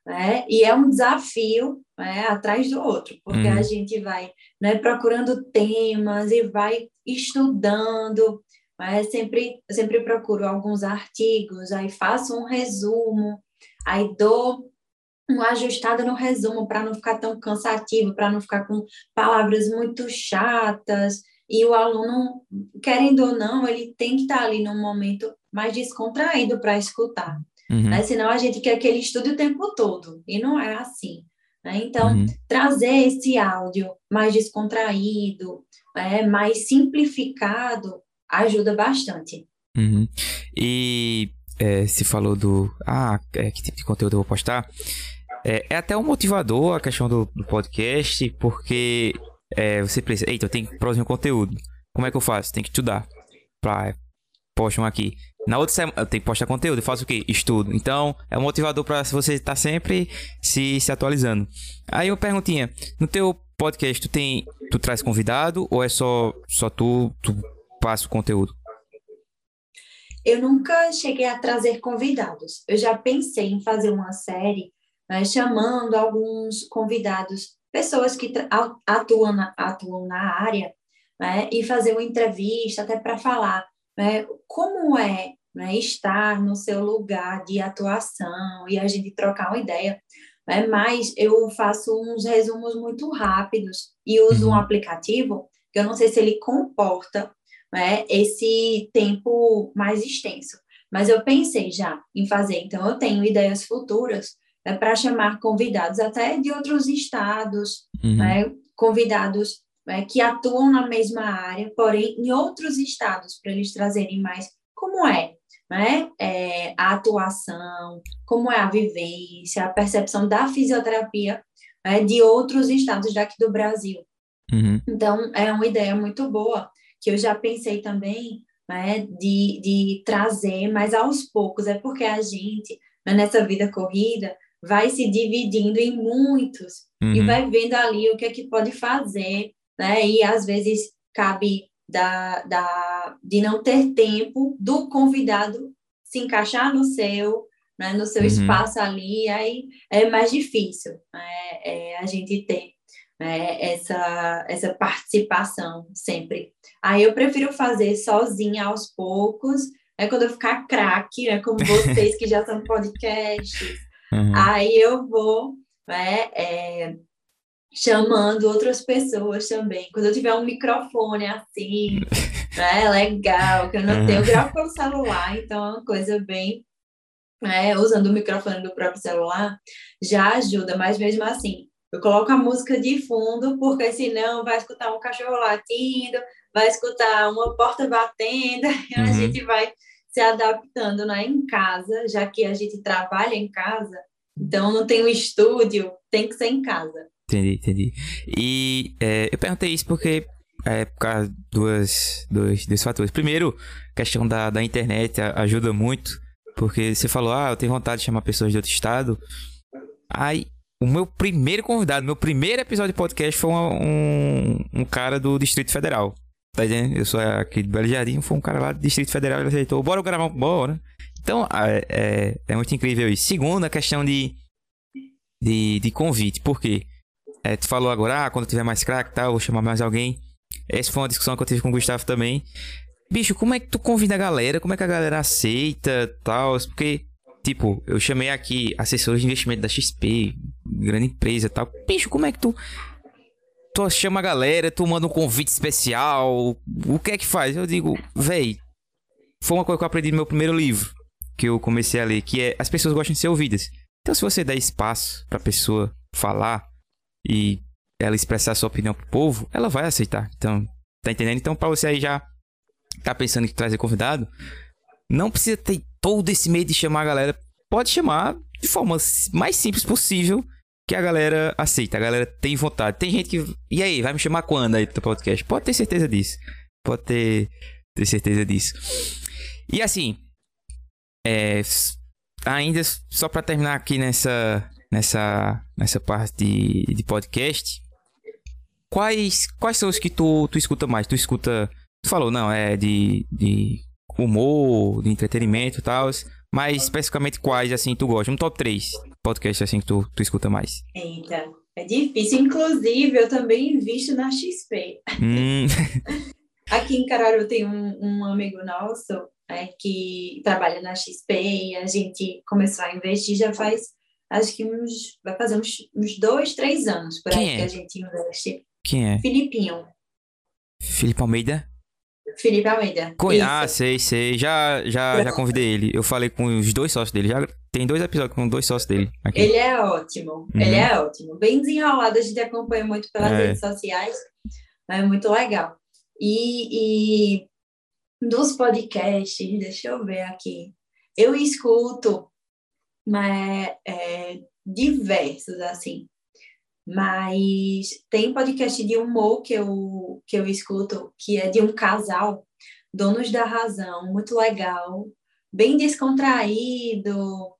S2: né? E é um desafio né, atrás do outro, porque uhum. a gente vai né, procurando temas e vai estudando. Né? Sempre, sempre procuro alguns artigos, aí faço um resumo, aí dou uma ajustada no resumo para não ficar tão cansativo, para não ficar com palavras muito chatas. E o aluno, querendo ou não, ele tem que estar ali num momento mais descontraído para escutar. Uhum. Né? Senão a gente quer que ele estude o tempo todo, e não é assim. Né? Então, uhum. trazer esse áudio mais descontraído, é, mais simplificado, ajuda bastante.
S1: Uhum. E é, se falou do. Ah, é, que tipo de conteúdo eu vou postar? É, é até um motivador a questão do, do podcast, porque é, você precisa. Eita, eu tenho que produzir um conteúdo. Como é que eu faço? Tem que estudar. Pra, postam aqui. Na outra semana, eu tenho que postar conteúdo, eu faço o quê? Estudo. Então, é um motivador para você estar tá sempre se, se atualizando. Aí uma perguntinha, no teu podcast tu tem, tu traz convidado ou é só só tu, tu passa o conteúdo?
S2: Eu nunca cheguei a trazer convidados. Eu já pensei em fazer uma série né, chamando alguns convidados, pessoas que atuam na, atuam na área, né, e fazer uma entrevista até para falar né, como é né, estar no seu lugar de atuação e a gente trocar uma ideia. Né, mas eu faço uns resumos muito rápidos e uso um uhum. aplicativo que eu não sei se ele comporta né, esse tempo mais extenso. Mas eu pensei já em fazer, então eu tenho ideias futuras né, para chamar convidados até de outros estados, uhum. né, convidados né, que atuam na mesma área, porém em outros estados, para eles trazerem mais como é, né, é, a atuação, como é a vivência, a percepção da fisioterapia né, de outros estados daqui do Brasil. Uhum. Então, é uma ideia muito boa, que eu já pensei também né, de, de trazer, mas aos poucos, é porque a gente, nessa vida corrida, vai se dividindo em muitos uhum. e vai vendo ali o que é que pode fazer né? E às vezes cabe da, da, de não ter tempo do convidado se encaixar no seu, né, no seu uhum. espaço ali, aí é mais difícil né, é, a gente ter né, essa, essa participação sempre. Aí eu prefiro fazer sozinha aos poucos, é quando eu ficar craque, né, como vocês que já são podcasts, uhum. aí eu vou né, é, chamando outras pessoas também. Quando eu tiver um microfone assim, né, legal, que eu não tenho, eu gravo pelo celular, então é uma coisa bem. Né, usando o microfone do próprio celular, já ajuda, mas mesmo assim, eu coloco a música de fundo, porque senão vai escutar um cachorro latindo, vai escutar uma porta batendo, e a uhum. gente vai se adaptando né, em casa, já que a gente trabalha em casa, então não tem um estúdio, tem que ser em casa.
S1: Entendi, entendi. E é, eu perguntei isso porque é por causa duas, dois, dois fatores. Primeiro, questão da, da internet ajuda muito, porque você falou, ah, eu tenho vontade de chamar pessoas de outro estado. Aí, o meu primeiro convidado, meu primeiro episódio de podcast foi um, um, um cara do Distrito Federal. Tá entendendo? Eu sou aqui de Belo Jardim, foi um cara lá do Distrito Federal, ele aceitou, bora gravar bora. Então, é, é, muito incrível isso. Segundo, a questão de, de, de convite, por quê? É, tu falou agora, ah, quando tiver mais craque tal, vou chamar mais alguém. Essa foi uma discussão que eu tive com o Gustavo também. Bicho, como é que tu convida a galera? Como é que a galera aceita tal? Porque, tipo, eu chamei aqui assessores de investimento da XP, grande empresa tal. Bicho, como é que tu. Tu chama a galera, tu manda um convite especial. O que é que faz? Eu digo, véi, foi uma coisa que eu aprendi no meu primeiro livro, que eu comecei a ler, que é as pessoas gostam de ser ouvidas. Então, se você der espaço pra pessoa falar, e ela expressar sua opinião pro povo, ela vai aceitar. Então, tá entendendo? Então, para você aí já tá pensando em trazer convidado, não precisa ter todo esse medo de chamar a galera. Pode chamar de forma mais simples possível que a galera aceita, a galera tem vontade. Tem gente que. E aí, vai me chamar quando aí pro podcast? Pode ter certeza disso. Pode ter, ter certeza disso. E assim, é, ainda só para terminar aqui nessa nessa nessa parte de, de podcast, quais quais são os que tu, tu escuta mais? Tu escuta, tu falou, não, é de, de humor, de entretenimento e tal, mas especificamente quais assim tu gosta? Um top 3 podcast assim que tu, tu escuta mais.
S2: Eita, é difícil. Inclusive, eu também invisto na XP. Hum. Aqui em Caruaru tem um, um amigo nosso é, que trabalha na XP e a gente começou a investir já faz, acho que uns, vai fazer uns, uns dois, três anos por Quem aí é? que a gente investe.
S1: Quem é?
S2: Filipinho.
S1: Felipe Almeida?
S2: Felipe Almeida.
S1: Ah, sei, sei. Já, já, já convidei ele. Eu falei com os dois sócios dele. Já tem dois episódios com dois sócios dele. Aqui.
S2: Ele é ótimo. Uhum. Ele é ótimo. Bem desenrolado. A gente acompanha muito pelas é. redes sociais. É muito legal. E, e dos podcasts, deixa eu ver aqui. Eu escuto mas, é, diversos, assim. Mas tem podcast de humor que eu, que eu escuto, que é de um casal, Donos da Razão, muito legal, bem descontraído,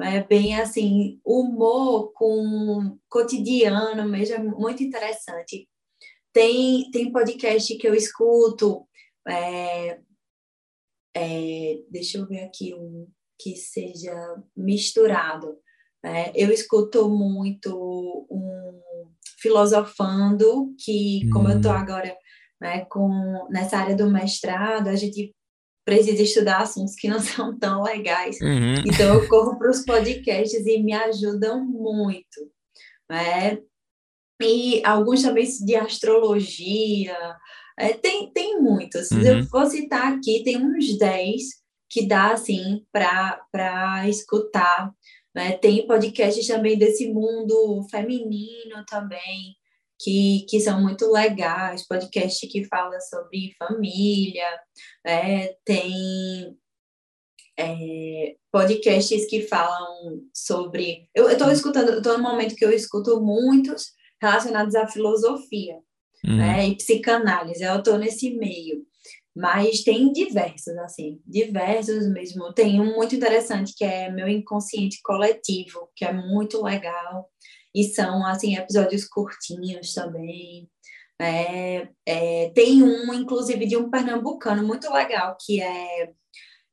S2: é bem assim, humor com cotidiano mesmo, é muito interessante. Tem, tem podcast que eu escuto, é, é, deixa eu ver aqui um que seja misturado. É, eu escuto muito um filosofando, que como eu estou hum. agora né, com, nessa área do mestrado, a gente precisa estudar assuntos que não são tão legais. Uhum. Então eu corro para os podcasts e me ajudam muito. Né? E alguns também de astrologia, é, tem, tem muitos. Uhum. Eu vou citar aqui, tem uns 10 que dá assim para escutar. Né? Tem podcasts também desse mundo feminino também, que, que são muito legais, podcast que fala sobre família, né? tem é, podcasts que falam sobre. Eu estou escutando, estou no momento que eu escuto muitos relacionados à filosofia uhum. né? e psicanálise, eu estou nesse meio. Mas tem diversos, assim, diversos mesmo. Tem um muito interessante que é Meu Inconsciente Coletivo, que é muito legal. E são, assim, episódios curtinhos também. É, é, tem um, inclusive, de um pernambucano muito legal, que é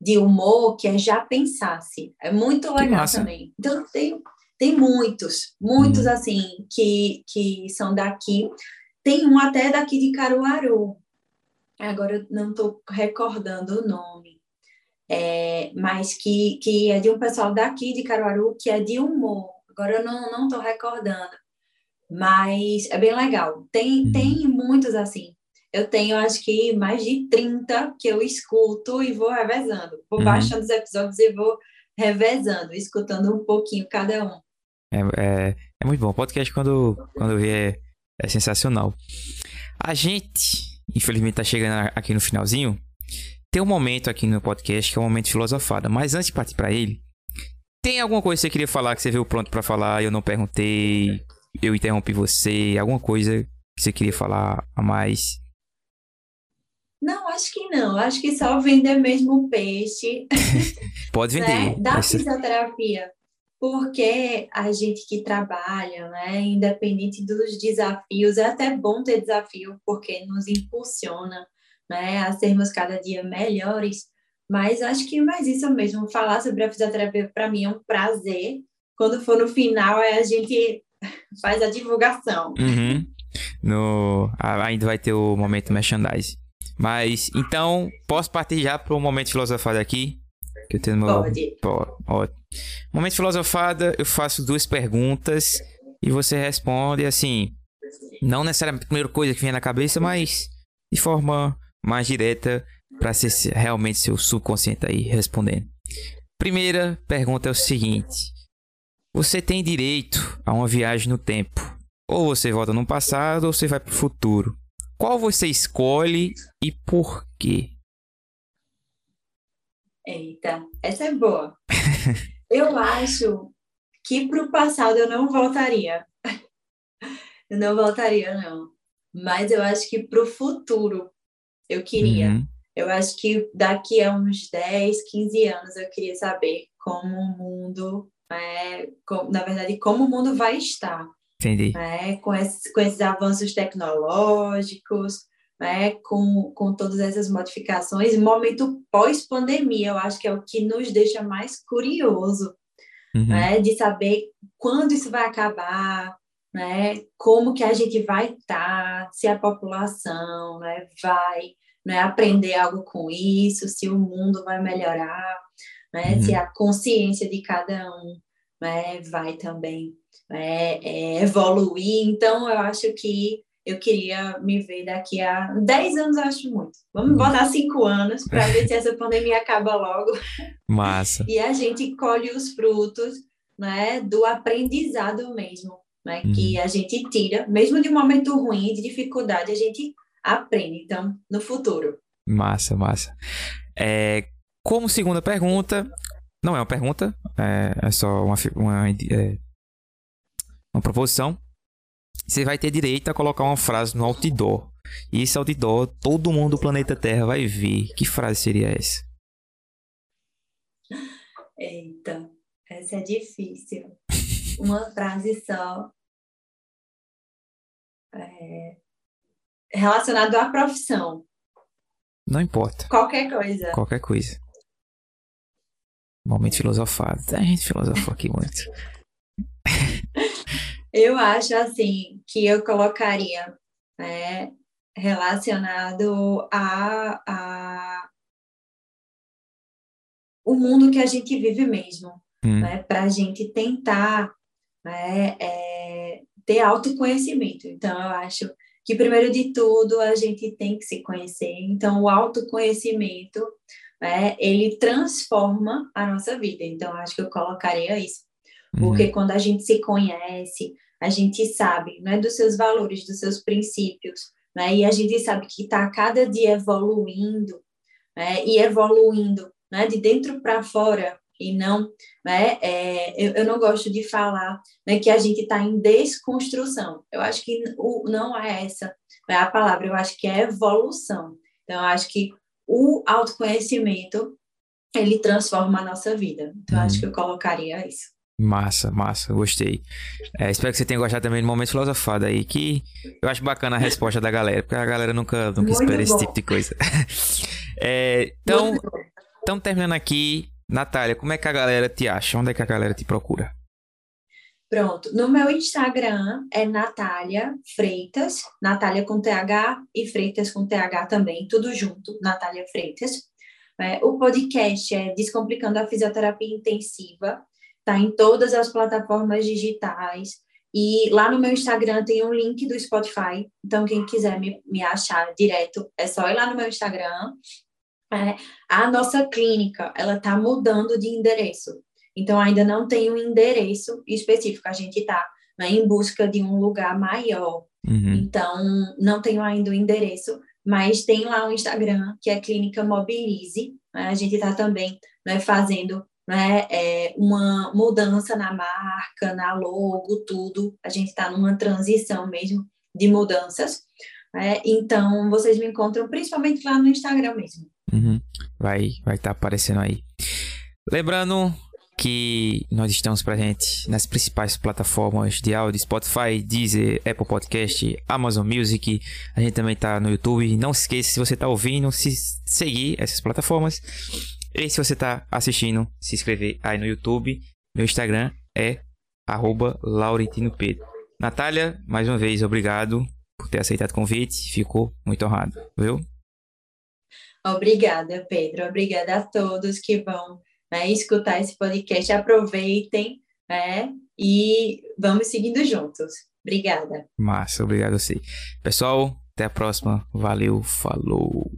S2: de humor, que é Já Pensasse. É muito legal também. Então, tem, tem muitos, muitos, hum. assim, que, que são daqui. Tem um até daqui de Caruaru, agora eu não estou recordando o nome, é, mas que, que é de um pessoal daqui de Caruaru, que é de humor. Agora eu não estou recordando, mas é bem legal. Tem, uhum. tem muitos assim. Eu tenho, acho que, mais de 30 que eu escuto e vou revezando. Vou uhum. baixando os episódios e vou revezando, escutando um pouquinho cada um.
S1: É, é, é muito bom. O podcast, quando, quando eu vi, é, é sensacional. A gente infelizmente tá chegando aqui no finalzinho, tem um momento aqui no podcast que é um momento filosofado. Mas antes de partir para ele, tem alguma coisa que você queria falar que você veio pronto para falar, eu não perguntei, eu interrompi você, alguma coisa que você queria falar a mais?
S2: Não, acho que não. Acho que só vender mesmo o peixe.
S1: Pode vender.
S2: Né? Da fisioterapia porque a gente que trabalha, né, independente dos desafios, é até bom ter desafio, porque nos impulsiona né, a sermos cada dia melhores. Mas acho que mais isso mesmo, falar sobre a fisioterapia para mim é um prazer. Quando for no final, é a gente faz a divulgação.
S1: Uhum. No, ainda vai ter o momento merchandise. Mas então, posso partir já para o momento filosofado aqui? Que eu tenho meu...
S2: Pode.
S1: Ótimo. Momento filosofada, eu faço duas perguntas e você responde assim, não necessariamente a primeira coisa que vem na cabeça, mas de forma mais direta para ser realmente seu subconsciente aí respondendo. Primeira pergunta é o seguinte: você tem direito a uma viagem no tempo? Ou você volta no passado ou você vai para o futuro? Qual você escolhe e por quê?
S2: Eita, essa é boa. eu acho que para o passado eu não voltaria. eu não voltaria, não. Mas eu acho que para o futuro eu queria. Uhum. Eu acho que daqui a uns 10, 15 anos eu queria saber como o mundo, é, na verdade, como o mundo vai estar.
S1: Entendi.
S2: É, com, esses, com esses avanços tecnológicos, né, com, com todas essas modificações, momento pós-pandemia, eu acho que é o que nos deixa mais curioso, uhum. né, de saber quando isso vai acabar, né, como que a gente vai estar, tá, se a população né, vai né, aprender algo com isso, se o mundo vai melhorar, né, uhum. se a consciência de cada um né, vai também né, é, evoluir. Então, eu acho que eu queria me ver daqui a 10 anos, eu acho muito. Vamos botar 5 anos para ver se essa pandemia acaba logo.
S1: Massa.
S2: e a gente colhe os frutos né, do aprendizado mesmo, né, uhum. que a gente tira, mesmo de um momento ruim, de dificuldade, a gente aprende, então, no futuro.
S1: Massa, massa. É, como segunda pergunta, não é uma pergunta, é, é só uma, uma, é, uma proposição você vai ter direito a colocar uma frase no outdoor. E esse outdoor, todo mundo do planeta Terra vai ver. Que frase seria essa?
S2: Eita, essa é difícil. Uma frase só. É... Relacionado à profissão.
S1: Não importa.
S2: Qualquer coisa.
S1: Qualquer coisa. Momento filosofado. A gente filosofou aqui muito.
S2: Eu acho assim que eu colocaria né, relacionado a, a o mundo que a gente vive mesmo, hum. né, para a gente tentar né, é, ter autoconhecimento. Então, eu acho que, primeiro de tudo, a gente tem que se conhecer. Então, o autoconhecimento, né, ele transforma a nossa vida. Então, acho que eu colocaria isso. Porque uhum. quando a gente se conhece, a gente sabe né, dos seus valores, dos seus princípios, né, e a gente sabe que está cada dia evoluindo, né, e evoluindo né, de dentro para fora, e não, né, é, eu, eu, não gosto de falar né, que a gente está em desconstrução. Eu acho que o, não é essa é a palavra, eu acho que é evolução. Então, eu acho que o autoconhecimento, ele transforma a nossa vida. Então, uhum. acho que eu colocaria isso.
S1: Massa, massa, gostei. É, espero que você tenha gostado também do momento filosofado aí, que eu acho bacana a resposta da galera, porque a galera nunca, nunca espera bom. esse tipo de coisa. É, então, estamos terminando aqui. Natália, como é que a galera te acha? Onde é que a galera te procura?
S2: Pronto, no meu Instagram é Natália Freitas, Natália com TH e Freitas com TH também, tudo junto, Natália Freitas. É, o podcast é Descomplicando a Fisioterapia Intensiva, está em todas as plataformas digitais. E lá no meu Instagram tem um link do Spotify. Então, quem quiser me, me achar direto, é só ir lá no meu Instagram. É, a nossa clínica, ela está mudando de endereço. Então, ainda não tem um endereço específico. A gente está né, em busca de um lugar maior. Uhum. Então, não tenho ainda o endereço, mas tem lá o Instagram, que é Clínica Mobilize. Né? A gente está também né, fazendo né, é, uma mudança na marca, na logo, tudo. A gente está numa transição mesmo de mudanças. Né? Então, vocês me encontram principalmente lá no Instagram mesmo.
S1: Uhum. Vai estar vai tá aparecendo aí. Lembrando que nós estamos presentes nas principais plataformas de áudio, Spotify, Deezer, Apple Podcast, Amazon Music. A gente também está no YouTube. Não se esqueça, se você está ouvindo, se seguir essas plataformas. E se você está assistindo, se inscrever aí no YouTube. Meu Instagram é @laurentino_pedro. Natália, mais uma vez, obrigado por ter aceitado o convite. Ficou muito honrado, viu?
S2: Obrigada, Pedro. Obrigada a todos que vão né, escutar esse podcast. Aproveitem, né? E vamos seguindo juntos. Obrigada.
S1: Massa, obrigado a você. Pessoal, até a próxima. Valeu, falou.